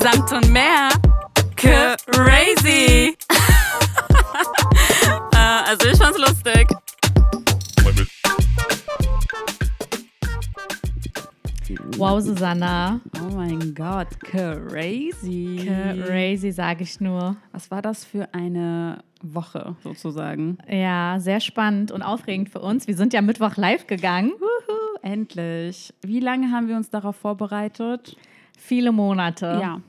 Samt und mehr. Crazy. äh, also ich fand's lustig. Wow, Susanna. Oh mein Gott, crazy. Crazy, sage ich nur. Was war das für eine Woche sozusagen? Ja, sehr spannend und aufregend für uns. Wir sind ja Mittwoch live gegangen. Wuhu, endlich. Wie lange haben wir uns darauf vorbereitet? Viele Monate. Ja.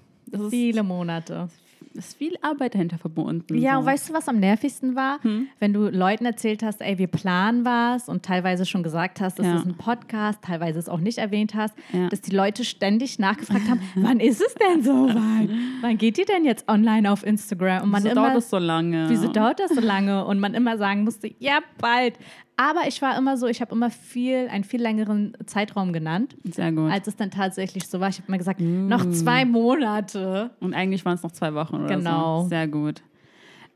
Viele Monate ist viel Arbeit dahinter verbunden. Ja, so. und weißt du, was am nervigsten war? Hm? Wenn du Leuten erzählt hast, ey, wir planen was und teilweise schon gesagt hast, das ja. ist ein Podcast, teilweise es auch nicht erwähnt hast, ja. dass die Leute ständig nachgefragt haben, wann ist es denn so weit? wann geht ihr denn jetzt online auf Instagram? Und man wieso immer, dauert das so lange? Wieso dauert das so lange? Und man immer sagen musste, ja, bald. Aber ich war immer so, ich habe immer viel, einen viel längeren Zeitraum genannt. Sehr gut. Als es dann tatsächlich so war. Ich habe immer gesagt, mm. noch zwei Monate. Und eigentlich waren es noch zwei Wochen oder genau. so. Sehr gut.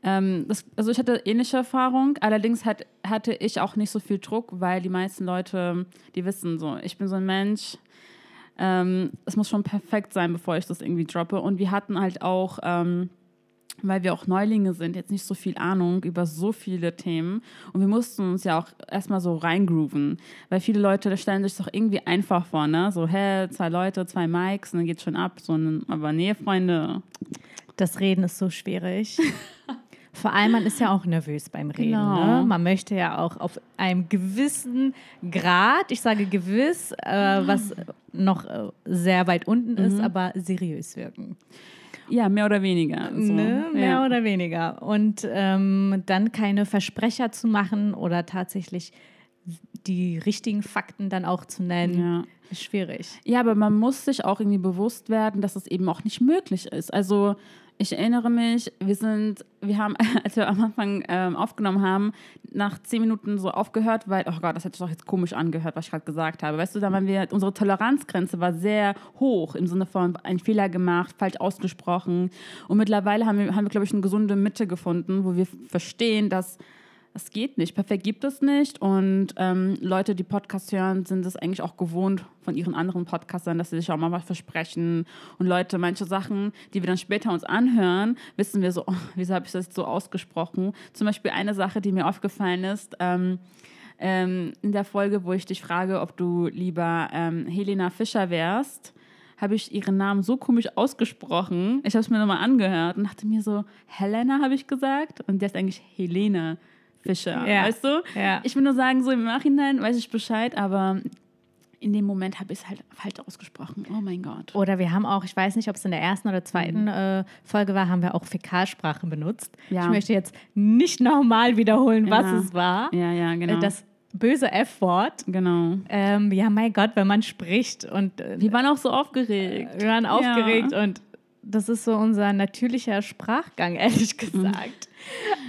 Ähm, das, also ich hatte ähnliche Erfahrung, allerdings hat, hatte ich auch nicht so viel Druck, weil die meisten Leute, die wissen so, ich bin so ein Mensch, ähm, es muss schon perfekt sein, bevor ich das irgendwie droppe. Und wir hatten halt auch ähm, weil wir auch Neulinge sind, jetzt nicht so viel Ahnung über so viele Themen. Und wir mussten uns ja auch erstmal so reingrooven, weil viele Leute stellen sich doch irgendwie einfach vor, ne? So, hä, zwei Leute, zwei Mikes, und dann geht's schon ab. So, aber nee, Freunde. Das Reden ist so schwierig. Vor allem, man ist ja auch nervös beim Reden. Genau. Ne? Man möchte ja auch auf einem gewissen Grad, ich sage gewiss, äh, was noch äh, sehr weit unten mhm. ist, aber seriös wirken. Ja, mehr oder weniger. So. Ne? Mehr ja. oder weniger. Und ähm, dann keine Versprecher zu machen oder tatsächlich die richtigen Fakten dann auch zu nennen, ja. ist schwierig. Ja, aber man muss sich auch irgendwie bewusst werden, dass es eben auch nicht möglich ist. Also ich erinnere mich, wir sind, wir haben, als wir am Anfang ähm, aufgenommen haben, nach zehn Minuten so aufgehört, weil, oh Gott, das hätte sich doch jetzt komisch angehört, was ich gerade gesagt habe. Weißt du, da waren wir, unsere Toleranzgrenze war sehr hoch im Sinne von einen Fehler gemacht, falsch ausgesprochen. Und mittlerweile haben wir, haben wir glaube ich, eine gesunde Mitte gefunden, wo wir verstehen, dass es geht nicht. Perfekt gibt es nicht. Und ähm, Leute, die Podcasts hören, sind es eigentlich auch gewohnt von ihren anderen Podcastern, dass sie sich auch mal was versprechen. Und Leute, manche Sachen, die wir dann später uns anhören, wissen wir so, oh, wieso habe ich das so ausgesprochen? Zum Beispiel eine Sache, die mir aufgefallen ist, ähm, ähm, in der Folge, wo ich dich frage, ob du lieber ähm, Helena Fischer wärst, habe ich ihren Namen so komisch ausgesprochen. Ich habe es mir nochmal angehört und dachte mir so, Helena habe ich gesagt und der ist eigentlich Helene. Fischer, ja. weißt du? Ja. Ich will nur sagen, so im Nachhinein weiß ich Bescheid, aber in dem Moment habe ich es halt falsch ausgesprochen. Oh mein Gott. Oder wir haben auch, ich weiß nicht, ob es in der ersten oder zweiten mhm. äh, Folge war, haben wir auch Fäkalsprache benutzt. Ja. Ich möchte jetzt nicht nochmal wiederholen, was ja. es war. Ja, ja, genau. Das böse F-Wort. Genau. Ähm, ja, mein Gott, wenn man spricht und. Äh, wir waren auch so aufgeregt. Wir waren aufgeregt und das ist so unser natürlicher Sprachgang, ehrlich gesagt.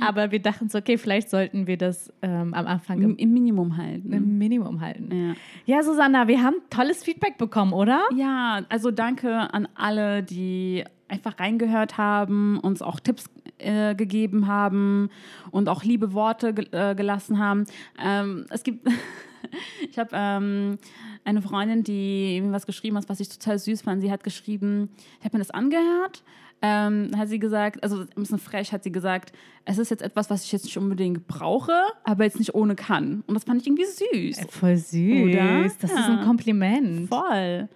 Aber wir dachten so, okay, vielleicht sollten wir das ähm, am Anfang im, im, Minimum halten. Im Minimum halten. Ja. ja, Susanna, wir haben tolles Feedback bekommen, oder? Ja, also danke an alle, die einfach reingehört haben, uns auch Tipps äh, gegeben haben und auch liebe Worte ge äh, gelassen haben. Ähm, es gibt, ich habe ähm, eine Freundin, die mir was geschrieben hat, was ich total süß fand. Sie hat geschrieben, ich habe mir das angehört ähm, hat sie gesagt, also ein bisschen frech hat sie gesagt, es ist jetzt etwas, was ich jetzt nicht unbedingt brauche, aber jetzt nicht ohne kann. Und das fand ich irgendwie süß. Äh, voll süß. Oder? Das ja. ist ein Kompliment. Voll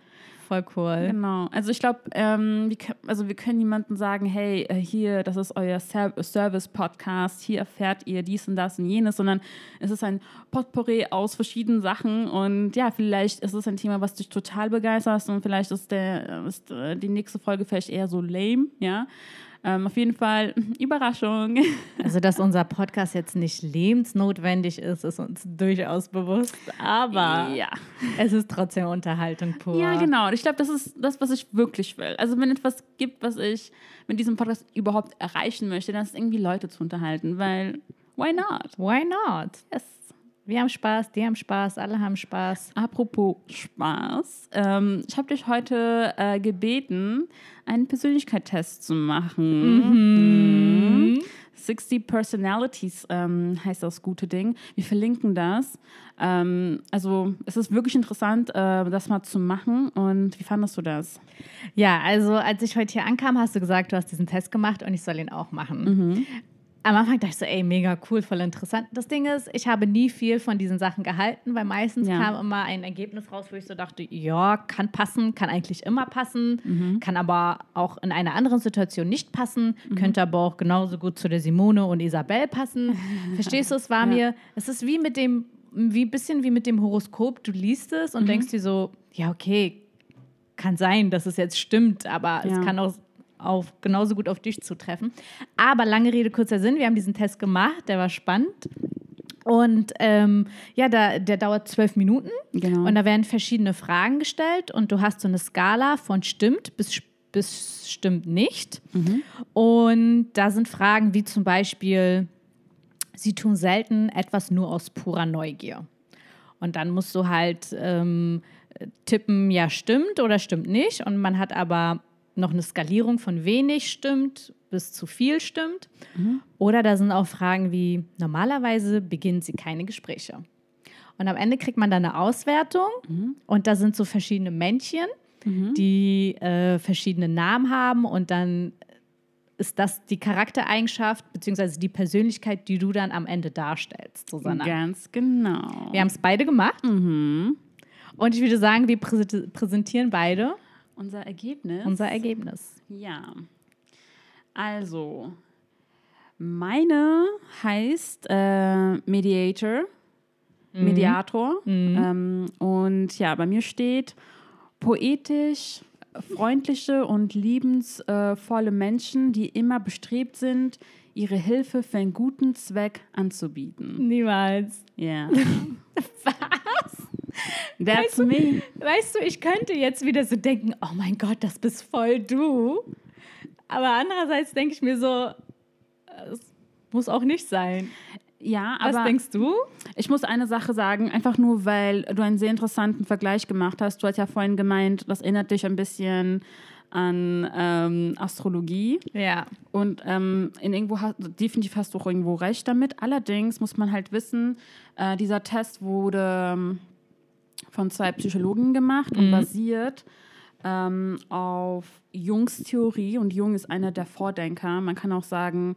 voll cool. Genau. Also ich glaube, ähm, also wir können niemandem sagen, hey, äh, hier, das ist euer Service-Podcast, hier erfährt ihr dies und das und jenes, sondern es ist ein Potpourri aus verschiedenen Sachen und ja, vielleicht ist es ein Thema, was dich total begeistert und vielleicht ist, der, ist äh, die nächste Folge vielleicht eher so lame, ja. Ähm, auf jeden Fall Überraschung. Also, dass unser Podcast jetzt nicht lebensnotwendig ist, ist uns durchaus bewusst. Aber ja. es ist trotzdem Unterhaltung pur. Ja, genau. Ich glaube, das ist das, was ich wirklich will. Also, wenn etwas gibt, was ich mit diesem Podcast überhaupt erreichen möchte, dann ist es irgendwie Leute zu unterhalten, weil why not? Why not? Yes. Wir haben Spaß, die haben Spaß, alle haben Spaß. Apropos Spaß, ähm, ich habe dich heute äh, gebeten, einen Persönlichkeitstest zu machen. Mhm. 60 Personalities ähm, heißt das gute Ding. Wir verlinken das. Ähm, also es ist wirklich interessant, äh, das mal zu machen. Und wie fandest du das? Ja, also als ich heute hier ankam, hast du gesagt, du hast diesen Test gemacht und ich soll ihn auch machen. Mhm am Anfang dachte ich so, ey, mega cool, voll interessant. Das Ding ist, ich habe nie viel von diesen Sachen gehalten, weil meistens ja. kam immer ein Ergebnis raus, wo ich so dachte, ja, kann passen, kann eigentlich immer passen, mhm. kann aber auch in einer anderen Situation nicht passen, mhm. könnte aber auch genauso gut zu der Simone und Isabel passen. Verstehst du, es war ja. mir, es ist wie mit dem, wie ein bisschen wie mit dem Horoskop, du liest es und mhm. denkst dir so, ja, okay, kann sein, dass es jetzt stimmt, aber ja. es kann auch auf, genauso gut auf dich zutreffen. Aber lange Rede, kurzer Sinn, wir haben diesen Test gemacht, der war spannend. Und ähm, ja, da, der dauert zwölf Minuten. Genau. Und da werden verschiedene Fragen gestellt. Und du hast so eine Skala von stimmt bis, bis stimmt nicht. Mhm. Und da sind Fragen wie zum Beispiel, sie tun selten etwas nur aus purer Neugier. Und dann musst du halt ähm, tippen, ja, stimmt oder stimmt nicht. Und man hat aber noch eine Skalierung von wenig stimmt bis zu viel stimmt. Mhm. Oder da sind auch Fragen wie, normalerweise beginnen sie keine Gespräche. Und am Ende kriegt man dann eine Auswertung mhm. und da sind so verschiedene Männchen, mhm. die äh, verschiedene Namen haben und dann ist das die Charaktereigenschaft bzw. die Persönlichkeit, die du dann am Ende darstellst, Susanna. Ganz genau. Wir haben es beide gemacht. Mhm. Und ich würde sagen, wir präsentieren beide unser Ergebnis. Unser Ergebnis. Ja. Also, meine heißt äh, Mediator. Mhm. Mediator. Mhm. Ähm, und ja, bei mir steht poetisch, freundliche und liebensvolle Menschen, die immer bestrebt sind, ihre Hilfe für einen guten Zweck anzubieten. Niemals. Ja. Was? That's weißt du, me. Weißt du, ich könnte jetzt wieder so denken, oh mein Gott, das bist voll du. Aber andererseits denke ich mir so, es muss auch nicht sein. Ja, aber. Was denkst du? Ich muss eine Sache sagen, einfach nur, weil du einen sehr interessanten Vergleich gemacht hast. Du hast ja vorhin gemeint, das erinnert dich ein bisschen an ähm, Astrologie. Ja. Und ähm, in irgendwo hast, definitiv hast du auch irgendwo recht damit. Allerdings muss man halt wissen, äh, dieser Test wurde ähm, von zwei Psychologen gemacht mhm. und basiert ähm, auf Jungs Theorie. Und Jung ist einer der Vordenker. Man kann auch sagen,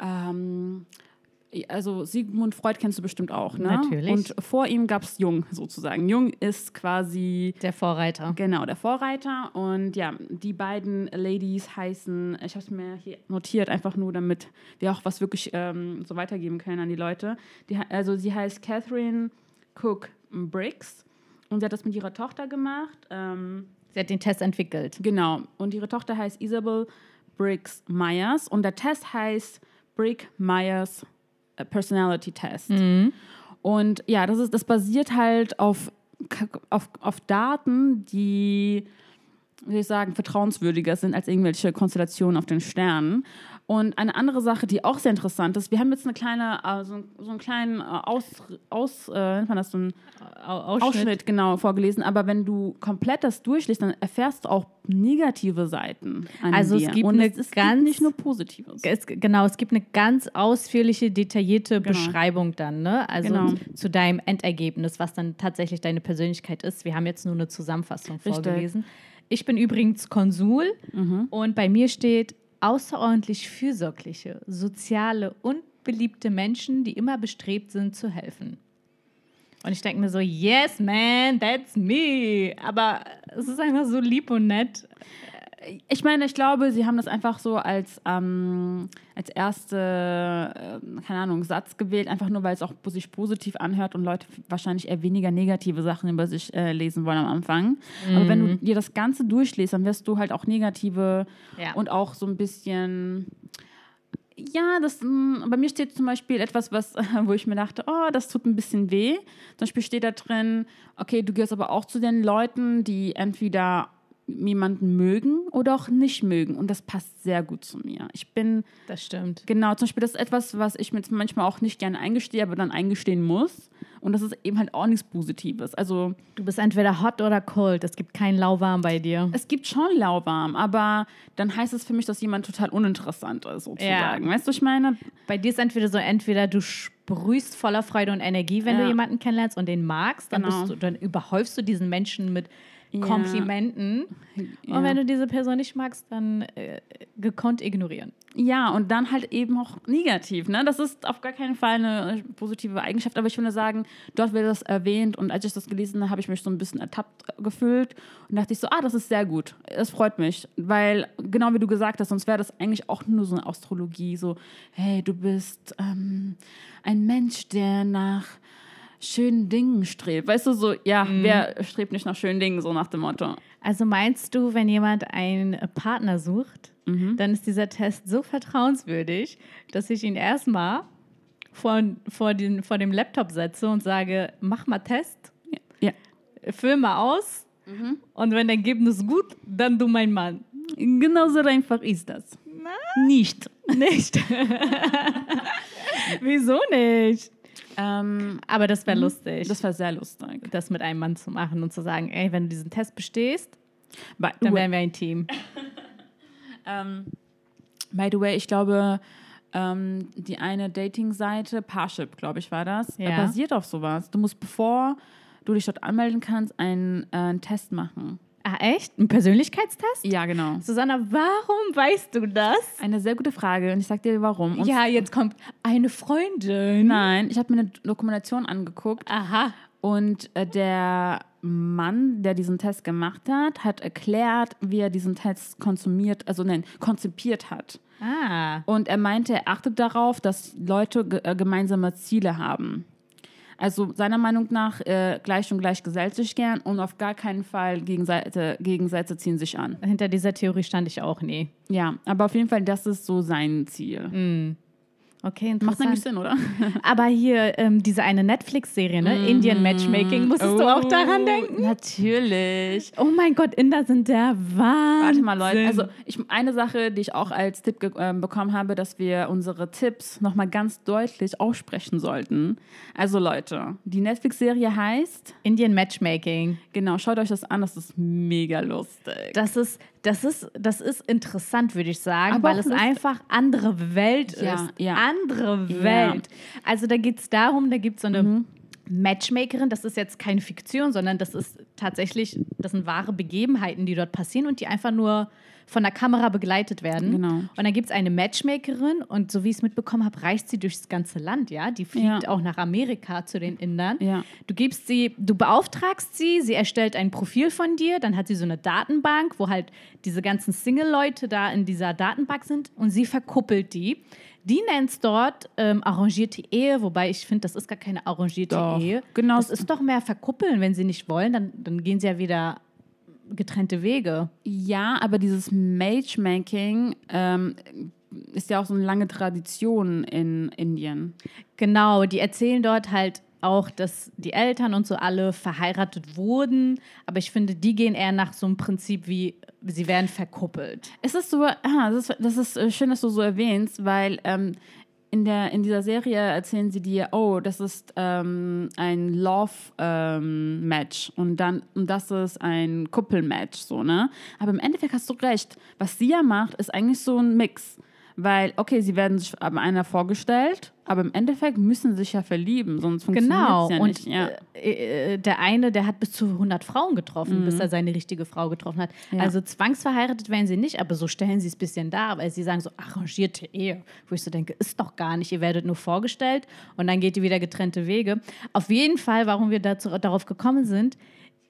ähm, also Sigmund Freud kennst du bestimmt auch, ne? Natürlich. Und vor ihm gab es Jung sozusagen. Jung ist quasi der Vorreiter. Genau, der Vorreiter. Und ja, die beiden Ladies heißen, ich habe es mir hier notiert, einfach nur, damit wir auch was wirklich ähm, so weitergeben können an die Leute. Die, also sie heißt Catherine Cook Briggs und sie hat das mit ihrer Tochter gemacht. Ähm, sie hat den Test entwickelt. Genau. Und ihre Tochter heißt Isabel Briggs Myers. Und der Test heißt Brick Myers äh, Personality Test. Mhm. Und ja, das, ist, das basiert halt auf, auf, auf Daten, die, soll ich sagen, vertrauenswürdiger sind als irgendwelche Konstellationen auf den Sternen. Und eine andere Sache, die auch sehr interessant ist, wir haben jetzt eine kleine, also so einen kleinen äh, Aus, aus äh, nennt man das so einen Ausschnitt. Ausschnitt. genau vorgelesen. Aber wenn du komplett das durchliest, dann erfährst du auch negative Seiten. An also dir. es gibt Und eine es ganz gibt nicht nur Positives. Es, genau, es gibt eine ganz ausführliche, detaillierte genau. Beschreibung dann, ne? Also genau. zu deinem Endergebnis, was dann tatsächlich deine Persönlichkeit ist. Wir haben jetzt nur eine Zusammenfassung Richtig. vorgelesen. Ich bin übrigens Konsul mhm. und bei mir steht außerordentlich fürsorgliche, soziale und beliebte Menschen, die immer bestrebt sind zu helfen. Und ich denke mir so, yes, man, that's me. Aber es ist einfach so lieb und nett ich meine, ich glaube, sie haben das einfach so als, ähm, als erste, äh, keine Ahnung, Satz gewählt, einfach nur, weil es auch sich positiv anhört und Leute wahrscheinlich eher weniger negative Sachen über sich äh, lesen wollen am Anfang. Mhm. Aber wenn du mhm. dir das Ganze durchliest, dann wirst du halt auch negative ja. und auch so ein bisschen ja, das, mm, bei mir steht zum Beispiel etwas, was, wo ich mir dachte, oh, das tut ein bisschen weh. Zum Beispiel steht da drin, okay, du gehörst aber auch zu den Leuten, die entweder jemanden mögen oder auch nicht mögen. Und das passt sehr gut zu mir. Ich bin. Das stimmt. Genau, zum Beispiel, das ist etwas, was ich mir manchmal auch nicht gerne eingestehe, aber dann eingestehen muss. Und das ist eben halt auch nichts Positives. Also. Du bist entweder hot oder cold. Es gibt kein Lauwarm bei dir. Es gibt schon Lauwarm, aber dann heißt es für mich, dass jemand total uninteressant ist, sozusagen. Ja. Weißt du, ich meine? Bei dir ist entweder so, entweder du sprühst voller Freude und Energie, wenn ja. du jemanden kennenlernst und den magst, dann, genau. du, dann überhäufst du diesen Menschen mit Komplimenten. Ja. Und wenn du diese Person nicht magst, dann äh, gekonnt ignorieren. Ja, und dann halt eben auch negativ. Ne? Das ist auf gar keinen Fall eine positive Eigenschaft, aber ich würde sagen, dort wird das erwähnt und als ich das gelesen habe, habe ich mich so ein bisschen ertappt gefühlt und dachte ich so, ah, das ist sehr gut. Das freut mich, weil genau wie du gesagt hast, sonst wäre das eigentlich auch nur so eine Astrologie, so, hey, du bist ähm, ein Mensch, der nach schönen Dingen strebt. Weißt du, so, ja, mhm. wer strebt nicht nach schönen Dingen, so nach dem Motto. Also meinst du, wenn jemand einen Partner sucht, mhm. dann ist dieser Test so vertrauenswürdig, dass ich ihn erstmal vor, vor, den, vor dem Laptop setze und sage, mach mal Test, ja. füll mal aus mhm. und wenn dein Ergebnis gut, dann du mein Mann. Genauso einfach ist das. Na? Nicht. Nicht. Wieso nicht? Ähm, aber das wäre mhm. lustig. Das wäre sehr lustig. Das mit einem Mann zu machen und zu sagen, ey, wenn du diesen Test bestehst, by dann wären wir ein Team. um, ähm, by the way, ich glaube, ähm, die eine Dating-Seite, Parship, glaube ich, war das, ja. basiert auf sowas. Du musst, bevor du dich dort anmelden kannst, einen, äh, einen Test machen. Ah, echt? Ein Persönlichkeitstest? Ja, genau. Susanna, warum weißt du das? Eine sehr gute Frage und ich sag dir warum. Und ja, jetzt kommt eine Freundin. Nein, ich habe mir eine Dokumentation angeguckt. Aha. Und äh, der Mann, der diesen Test gemacht hat, hat erklärt, wie er diesen Test konsumiert, also nein, konzipiert hat. Ah. Und er meinte, er achtet darauf, dass Leute äh, gemeinsame Ziele haben. Also seiner Meinung nach, äh, gleich und gleich gesellt sich gern und auf gar keinen Fall Gegenseite, Gegensätze ziehen sich an. Hinter dieser Theorie stand ich auch nie. Ja, aber auf jeden Fall, das ist so sein Ziel. Mm. Okay, interessant. Macht nämlich Sinn, oder? Aber hier ähm, diese eine Netflix-Serie, ne? Mm. Indian Matchmaking, musstest oh, du auch daran oh, denken? Natürlich. Oh mein Gott, Inder sind der Wahnsinn. Warte mal, Leute. Also ich, eine Sache, die ich auch als Tipp äh, bekommen habe, dass wir unsere Tipps nochmal ganz deutlich aussprechen sollten. Also Leute, die Netflix-Serie heißt Indian Matchmaking. Genau, schaut euch das an, das ist mega lustig. Das ist das ist, das ist interessant, würde ich sagen, Aber weil es einfach andere Welt ja, ist. Ja. Andere Welt. Ja. Also da geht es darum, da gibt es so eine mhm. Matchmakerin, das ist jetzt keine Fiktion, sondern das ist tatsächlich, das sind wahre Begebenheiten, die dort passieren und die einfach nur von der Kamera begleitet werden. Genau. Und dann gibt es eine Matchmakerin und so wie ich es mitbekommen habe, reist sie durchs ganze Land, ja. Die fliegt ja. auch nach Amerika zu den Indern. Ja. Du gibst sie, du beauftragst sie, sie erstellt ein Profil von dir, dann hat sie so eine Datenbank, wo halt diese ganzen Single-Leute da in dieser Datenbank sind und sie verkuppelt die. Die nennt es dort ähm, arrangierte Ehe, wobei ich finde, das ist gar keine arrangierte doch, Ehe. Genau. Das ist doch mehr verkuppeln, wenn sie nicht wollen, dann, dann gehen sie ja wieder getrennte Wege. Ja, aber dieses Matchmaking ähm, ist ja auch so eine lange Tradition in Indien. Genau, die erzählen dort halt auch, dass die Eltern und so alle verheiratet wurden, aber ich finde, die gehen eher nach so einem Prinzip wie, sie werden verkuppelt. Es ist so, ah, das, ist, das ist äh, schön, dass du so erwähnst, weil ähm, in, der, in dieser Serie erzählen sie dir, oh, das ist ähm, ein Love-Match ähm, und und das ist ein Kuppel-Match, so, ne? Aber im Endeffekt hast du recht. Was sie ja macht, ist eigentlich so ein Mix. Weil, okay, sie werden sich einer vorgestellt, aber im Endeffekt müssen sie sich ja verlieben, sonst funktioniert es genau. ja nicht. Und ja. Äh, äh, der eine, der hat bis zu 100 Frauen getroffen, mhm. bis er seine richtige Frau getroffen hat. Ja. Also zwangsverheiratet werden sie nicht, aber so stellen sie es ein bisschen dar, weil sie sagen so arrangierte Ehe, wo ich so denke, ist doch gar nicht, ihr werdet nur vorgestellt und dann geht ihr wieder getrennte Wege. Auf jeden Fall, warum wir dazu, darauf gekommen sind,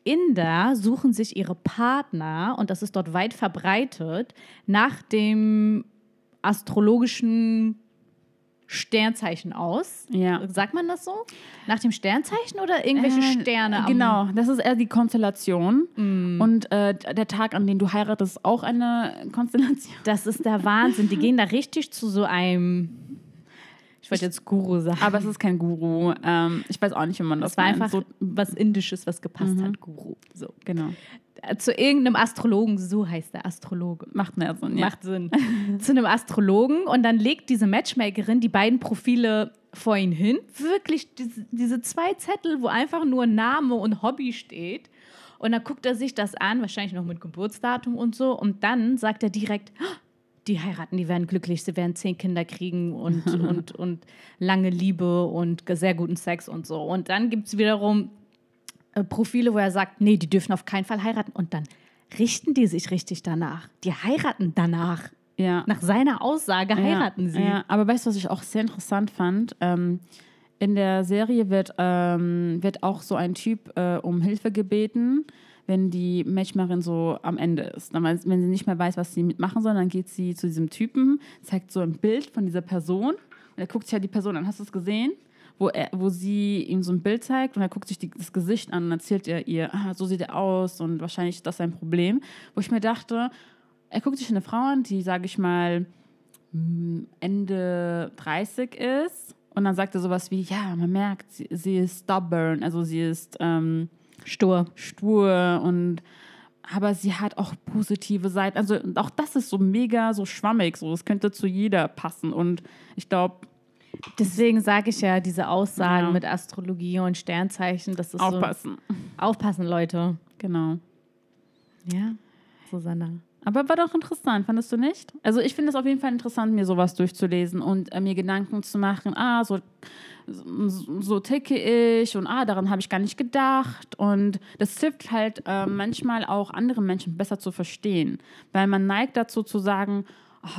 Inder suchen sich ihre Partner, und das ist dort weit verbreitet, nach dem astrologischen Sternzeichen aus. Ja. Sagt man das so? Nach dem Sternzeichen oder irgendwelche äh, Sterne? Genau, das ist eher die Konstellation. Mm. Und äh, der Tag, an dem du heiratest, ist auch eine Konstellation. Das ist der Wahnsinn. Die gehen da richtig zu so einem. Ich wollte jetzt Guru sagen. Aber es ist kein Guru. Ähm, ich weiß auch nicht, wie man das Es war meint. einfach so was Indisches, was gepasst mhm. hat. Guru. So. Genau. Zu irgendeinem Astrologen, so heißt der Astrologe. Macht mehr Sinn, ja. Macht Sinn. zu einem Astrologen und dann legt diese Matchmakerin die beiden Profile vor ihn hin. Wirklich diese, diese zwei Zettel, wo einfach nur Name und Hobby steht. Und dann guckt er sich das an, wahrscheinlich noch mit Geburtsdatum und so. Und dann sagt er direkt, "Ah, die heiraten, die werden glücklich, sie werden zehn Kinder kriegen und, und, und lange Liebe und sehr guten Sex und so. Und dann gibt es wiederum äh, Profile, wo er sagt, nee, die dürfen auf keinen Fall heiraten. Und dann richten die sich richtig danach. Die heiraten danach. ja. Nach seiner Aussage heiraten ja, sie. Ja, aber weißt du, was ich auch sehr interessant fand? Ähm, in der Serie wird, ähm, wird auch so ein Typ äh, um Hilfe gebeten, wenn die Matchmacherin so am Ende ist. Dann, wenn sie nicht mehr weiß, was sie mitmachen soll, dann geht sie zu diesem Typen, zeigt so ein Bild von dieser Person und er guckt sich ja die Person an. Hast du es gesehen? Wo, er, wo sie ihm so ein Bild zeigt und er guckt sich die, das Gesicht an und erzählt er ihr, ah, so sieht er aus und wahrscheinlich ist das sein Problem. Wo ich mir dachte, er guckt sich eine Frau an, die, sage ich mal, Ende 30 ist. Und dann sagt er sowas wie, ja, man merkt, sie, sie ist stubborn, also sie ist ähm, Stur. stur und aber sie hat auch positive Seiten. Also auch das ist so mega so schwammig, so es könnte zu jeder passen. Und ich glaube, Deswegen sage ich ja, diese Aussagen Ja. mit Astrologie und Sternzeichen, das ist aufpassen. so. Aufpassen, Leute. Genau. Ja, Susanna. Aber war doch interessant, fandest du nicht? Also ich finde es auf jeden Fall interessant, mir sowas durchzulesen und äh, mir Gedanken zu machen, ah, so, so, so ticke ich und ah, daran habe ich gar nicht gedacht. Und das hilft halt äh, manchmal auch andere Menschen besser zu verstehen, weil man neigt dazu zu sagen,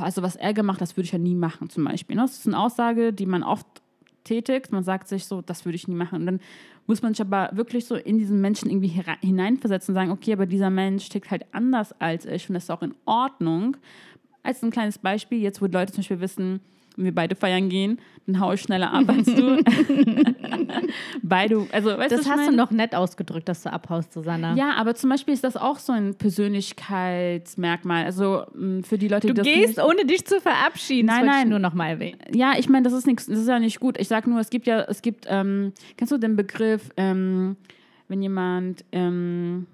also was er gemacht, das würde ich ja nie machen zum Beispiel. ne? Das ist eine Aussage, die man oft tätigt. Man sagt sich so, das würde ich nie machen. Und dann muss man sich aber wirklich so in diesen Menschen irgendwie hineinversetzen und sagen, okay, aber dieser Mensch tickt halt anders als ich und das ist auch in Ordnung. Als ein kleines Beispiel, jetzt wo Leute zum Beispiel wissen, wenn wir beide feiern gehen, dann haue ich schneller ab als du. beide, also weißt Das hast du noch nett ausgedrückt, dass du abhaust, Susanna. Ja, aber zum Beispiel ist das auch so ein Persönlichkeitsmerkmal. Also für die Leute, Du die das gehst, nicht, ohne dich zu verabschieden. Nein, wollte ich nein. nur noch mal erwähnen. Ja, ich meine, das ist nichts, das ist ja nicht gut. Ich sag nur, es gibt ja, es gibt, ähm, kennst du den Begriff, ähm, wenn jemand ähm,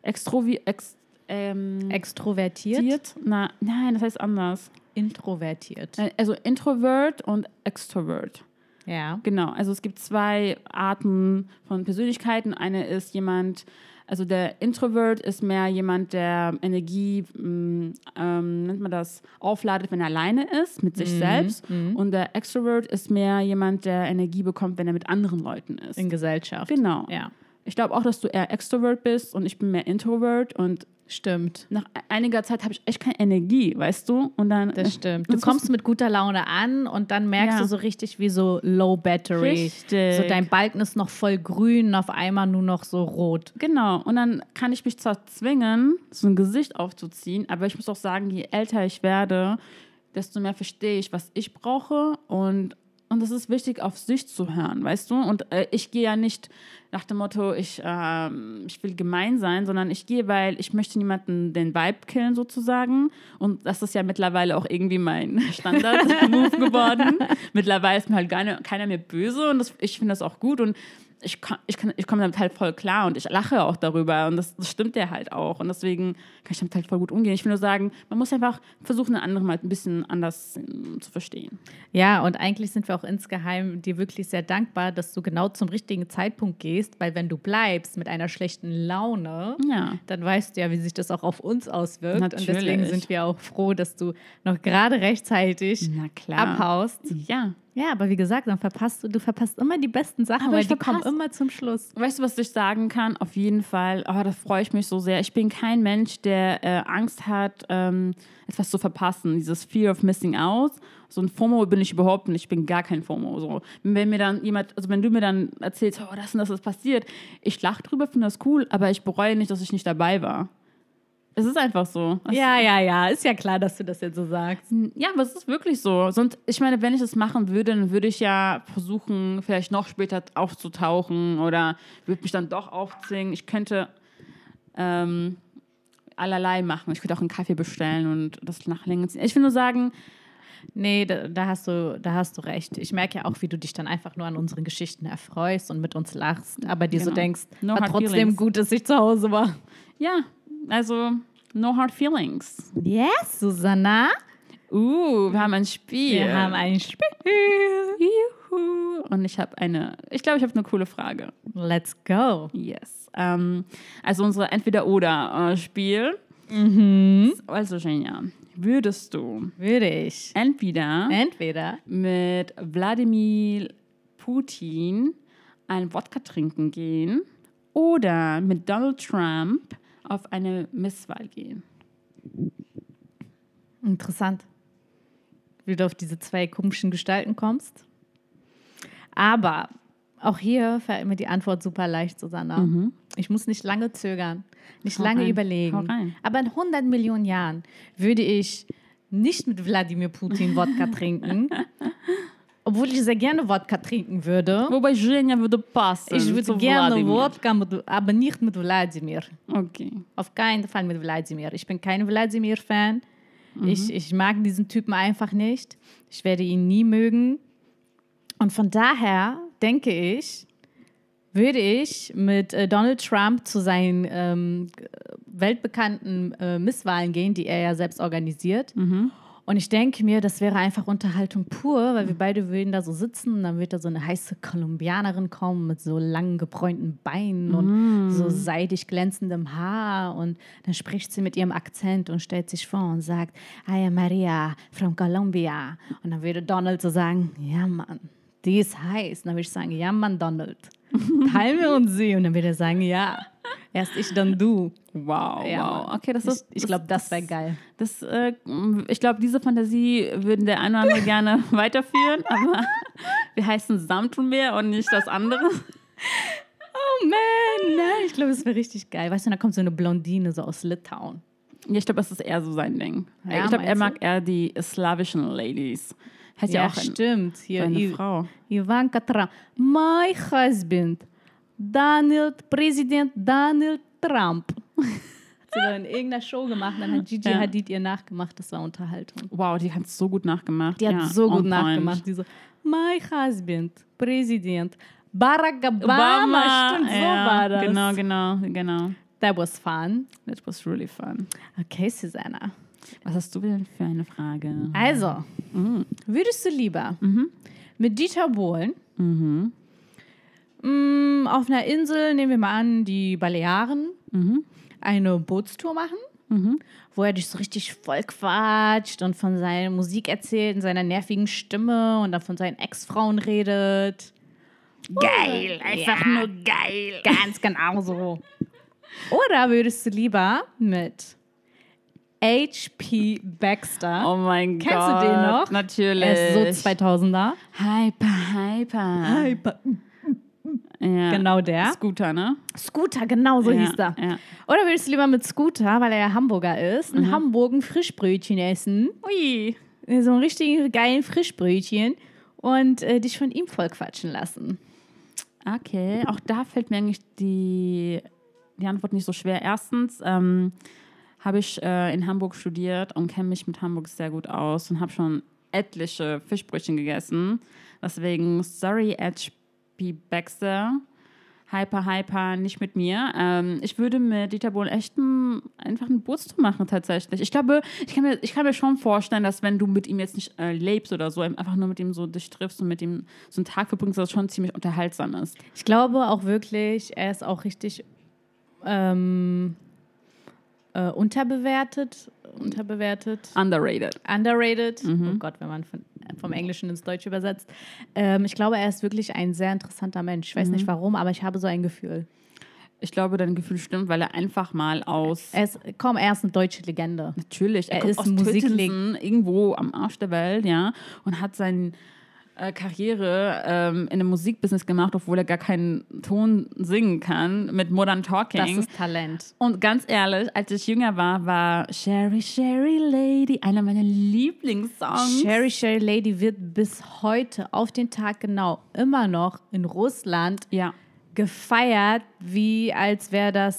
extrovi ex, ähm, Extrovertiert, extrovertiert? Na, nein, das heißt anders. Introvertiert. Äh, Also Introvert und Extrovert. Ja. Genau, also es gibt zwei Arten von Persönlichkeiten. Eine ist jemand, also der Introvert ist mehr jemand, der Energie, mh, ähm, nennt man das, aufladet, wenn er alleine ist, mit sich selbst. Und der Extrovert ist mehr jemand, der Energie bekommt, wenn er mit anderen Leuten ist. In Gesellschaft. Genau. Ja. Ich glaube auch, dass du eher Extrovert bist und ich bin mehr Introvert und Stimmt. nach einiger Zeit habe ich echt keine Energie, weißt du? Und dann Das stimmt. Du kommst mit guter Laune an und dann merkst Ja. du so richtig wie so Low Battery. Richtig. So dein Balken ist noch voll grün und auf einmal nur noch so rot. Genau, und dann kann ich mich zwar zwingen, so ein Gesicht aufzuziehen, aber ich muss auch sagen, je älter ich werde, desto mehr verstehe ich, was ich brauche und und es ist wichtig, auf sich zu hören, weißt du? Und äh, ich gehe ja nicht nach dem Motto, ich, ähm, ich will gemein sein, sondern ich gehe, weil ich möchte niemanden den Vibe killen sozusagen. Und das ist ja mittlerweile auch irgendwie mein Standard-Move geworden. Mittlerweile ist mir halt keine, keiner mehr böse und das, ich finde das auch gut. Und ich, kann, ich, kann, ich komme damit halt voll klar und ich lache auch darüber und das, das stimmt ja halt auch und deswegen kann ich damit halt voll gut umgehen. Ich will nur sagen, man muss einfach versuchen, einen anderen mal ein bisschen anders ähm, zu verstehen. Ja, und eigentlich sind wir auch insgeheim dir wirklich sehr dankbar, dass du genau zum richtigen Zeitpunkt gehst, weil wenn du bleibst mit einer schlechten Laune, Ja. dann weißt du ja, wie sich das auch auf uns auswirkt. Und Natürlich. deswegen sind wir auch froh, dass du noch gerade rechtzeitig abhaust. Ja. Ja, aber wie gesagt, dann verpasst du, du verpasst immer die besten Sachen, Aber weil ich die kommen immer zum Schluss. Weißt du, was ich sagen kann? Auf jeden Fall, oh, da freue ich mich so sehr. Ich bin kein Mensch, der äh, Angst hat, ähm, etwas zu verpassen. Dieses Fear of Missing Out. So ein FOMO bin ich überhaupt nicht. Ich bin gar kein FOMO. So. Wenn mir dann jemand, also wenn du mir dann erzählst, oh, das und das ist passiert, ich lache drüber, finde das cool, aber ich bereue nicht, dass ich nicht dabei war. Es ist einfach so. Es- Ja, ja, ja, ist ja klar, dass du das jetzt so sagst. Ja, aber es ist wirklich so. Sonst, ich meine, wenn ich das machen würde, dann würde ich ja versuchen, vielleicht noch später aufzutauchen oder würde mich dann doch aufzwingen. Ich könnte ähm, allerlei machen. Ich könnte auch einen Kaffee bestellen und das nach länger ziehen. Ich will nur sagen, Nee, da, da, hast du, da hast du recht. Ich merke ja auch, wie du dich dann einfach nur an unseren Geschichten erfreust und mit uns lachst, aber dir genau. so denkst, no war trotzdem feelings. gut, dass ich zu Hause war. Ja, also no hard feelings. Yes, Susanna. Uh, wir haben ein Spiel. Wir haben ein Spiel. Juhu. Und ich habe eine, ich glaube, ich habe eine coole Frage. Let's go. Yes. Ähm, also unsere Entweder-Oder-Spiel. Mhm. Also, Genia, würdest du Würde ich. entweder, entweder mit Wladimir Putin einen Wodka trinken gehen oder mit Donald Trump auf eine Misswahl gehen? Interessant wie du auf diese zwei komischen Gestalten kommst. Aber auch hier fällt mir die Antwort super leicht, Susanna. Mhm. Ich muss nicht lange zögern, nicht Hau lange rein. überlegen. Aber in 100 Millionen Jahren würde ich nicht mit Wladimir Putin Wodka trinken Obwohl ich sehr gerne Wodka trinken würde. Wobei Женя würde passen. Ich würde gerne Wladimir. Wodka, mit, aber nicht mit Wladimir. Okay. Auf keinen Fall mit Wladimir. Ich bin kein Wladimir-Fan. Mhm. Ich, ich mag diesen Typen einfach nicht. Ich werde ihn nie mögen. Und von daher denke ich, würde ich mit äh, Donald Trump zu seinen ähm, weltbekannten äh, Misswahlen gehen, die er ja selbst organisiert. Mhm. und ich denke mir, das wäre einfach Unterhaltung pur, weil wir beide würden da so sitzen und dann wird da so eine heiße Kolumbianerin kommen mit so langen gebräunten Beinen und so seidig glänzendem Haar und dann spricht sie mit ihrem Akzent und stellt sich vor und sagt, I am Maria from Colombia. Und dann würde Donald so sagen, ja Mann, die ist heiß. Und dann würde ich sagen, ja Mann, Donald, teilen wir uns sie. Und dann würde er sagen, ja, erst ich, dann du. Wow, Ja, wow. Okay, das Ich, ist. ich glaube, das wäre geil. Das, äh, ich glaube, diese Fantasie würden der eine oder andere gerne weiterführen, aber wir heißen Samtmeer und nicht das andere. Oh man, nein, ich glaube, das wäre richtig geil. Weißt du, da kommt so eine Blondine so aus Litauen. Ja, ich glaube, das ist eher so sein Ding. Ja, ich glaube, er mag eher die slawischen Ladies. Hat ja, auch ein, stimmt. Hier, eine I- Frau. Ivanka Trump. My husband, Donald, Präsident Donald Trump. Sie da in irgendeiner Show gemacht, dann hat Gigi Ja. Hadid ihr nachgemacht, das war Unterhaltung. Wow, die hat so gut nachgemacht. Die hat ja, so gut nachgemacht. Die so, my husband, Präsident, Barack Obama, Obama, stimmt, so ja, war das. Genau, genau, genau. That was fun. That was really fun. Okay, Susanna. Was hast du denn für eine Frage? Also, Mhm. würdest du lieber mit Dieter Bohlen Mhm. mm, auf einer Insel, nehmen wir mal an, die Balearen, Mhm. eine Bootstour machen, Mhm. wo er dich so richtig voll quatscht und von seiner Musik erzählt, in seiner nervigen Stimme und dann von seinen Ex-Frauen redet. Geil, einfach Ja. nur geil. Ganz genau so. Oder würdest du lieber mit H.P. Baxter, Oh mein Kennst du Gott. den noch? Natürlich. er ist so 2000er, Hyper, hyper. Ja. genau der. Scooter, ne? Scooter, genau so ja, hieß er. Ja. Oder würdest du lieber mit Scooter, weil er ja Hamburger ist, in Hamburg ein Frischbrötchen essen? Ui. So einen richtigen geilen Frischbrötchen und äh, dich von ihm vollquatschen lassen. Okay, auch da fällt mir eigentlich die, die Antwort nicht so schwer. Erstens ähm, habe ich äh, in Hamburg studiert und kenne mich mit Hamburg sehr gut aus und habe schon etliche Fischbrötchen gegessen. Deswegen, sorry, H.P. Baxter. Hyper, hyper, nicht mit mir. Ähm, ich würde mit Dieter Bohlen echt ein, einfach einen Bootstour machen, tatsächlich. Ich glaube, ich kann, mir, ich kann mir schon vorstellen, dass wenn du mit ihm jetzt nicht äh, lebst oder so, einfach nur mit ihm so dich triffst und mit ihm so einen Tag verbringst, dass das schon ziemlich unterhaltsam ist. Ich glaube auch wirklich, er ist auch richtig ähm, äh, unterbewertet. Unterbewertet. Underrated. Underrated. Oh Gott, wenn man von, vom Englischen ins Deutsche übersetzt. Ähm, ich glaube, er ist wirklich ein sehr interessanter Mensch. Ich weiß nicht warum, aber ich habe so ein Gefühl. Ich glaube, dein Gefühl stimmt, weil er einfach mal aus. Er ist, komm, er ist eine deutsche Legende. Natürlich, er, er kommt ist aus Tötensen, irgendwo am Arsch der Welt, ja, und hat seine äh, Karriere ähm, in dem Musikbusiness gemacht, obwohl er gar keinen Ton singen kann, mit Modern Talking. Das ist Talent. und ganz ehrlich, als ich jünger war, war Sherry, Sherry Lady einer meiner Lieblingssongs. Sherry Sherry Lady wird bis heute auf den Tag genau immer noch in Russland Ja. gefeiert, wie als wäre das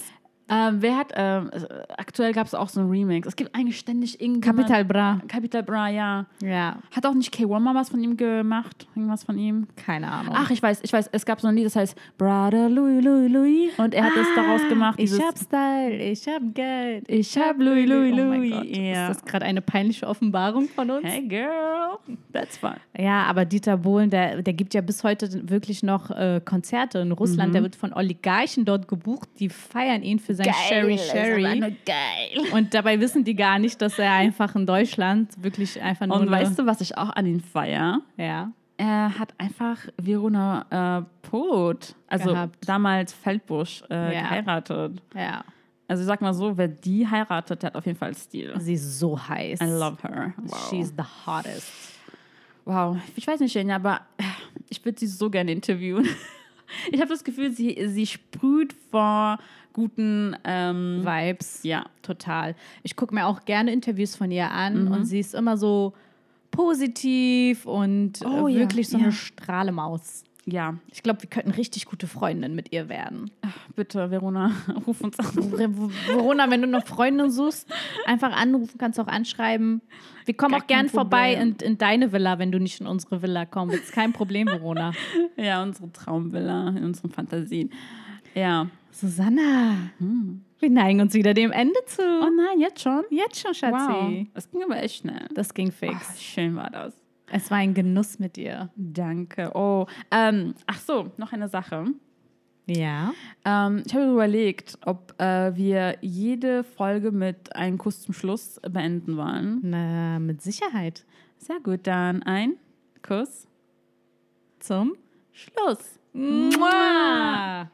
Ähm, wer hat, ähm, aktuell gab es auch so ein Remix. Es gibt eigentlich ständig irgendjemand. Capital Bra. Capital Bra, ja. Ja, Hat auch nicht K1 mal was von ihm gemacht? Irgendwas von ihm? keine Ahnung. Ach, ich weiß, ich weiß, es gab so ein Lied, das heißt Brother Louis, Louis, Louis. Und er hat es daraus gemacht. ich hab Style, ich hab Geld. Ich hab Louis, Louis, oh mein Louis. Gott, Ja. Ist das gerade eine peinliche Offenbarung von uns? Hey girl, that's fun. Ja, aber Dieter Bohlen, der, der gibt ja bis heute wirklich noch äh, Konzerte in Russland. Mhm. Der wird von Oligarchen dort gebucht. Die feiern ihn für sein Sherry Sherry. geil. Und dabei wissen die gar nicht, dass er einfach in Deutschland wirklich einfach nur. Und weißt du, was ich auch an ihn feier? Ja. Er hat einfach Verona äh, Poth, also Gehabt. damals Feldbusch, äh, Ja. geheiratet. Ja. Also ich sag mal so, wer die heiratet, der hat auf jeden Fall Stil. Sie ist so heiß. I love her. Wow. She's the hottest. wow. Ich weiß nicht, Jenja, aber ich würde sie so gerne interviewen. Ich habe das Gefühl, sie, sie sprüht vor guten ähm, Vibes. Ja. Total. Ich gucke mir auch gerne Interviews von ihr Mhm. an und sie ist immer so positiv und Oh, äh, ja, wirklich so ja. eine Strahlemaus. Ja, Ich glaube, wir könnten richtig gute Freundinnen mit ihr werden. bitte, Verona, ruf uns an. Verona, wenn du noch Freundinnen suchst, einfach anrufen, kannst auch anschreiben. Wir kommen Gar auch gern vorbei in, in deine Villa, wenn du nicht in unsere Villa kommst. Ist kein Problem, Verona. Ja, unsere Traumvilla in unseren Fantasien. Ja. Susanna, wir neigen uns wieder dem Ende zu. Oh nein, jetzt schon? Jetzt schon, Schatzi. Wow. Das ging aber echt schnell. Das ging Ach, fix. schön war das. Es war ein Genuss mit dir. Danke. Oh, ähm, ach so, noch eine Sache. Ja. Ähm, ich habe überlegt, ob äh, wir jede Folge mit einem Kuss zum Schluss beenden wollen. Na, mit Sicherheit. Sehr gut, dann ein Kuss. Zum Schluss. Mua.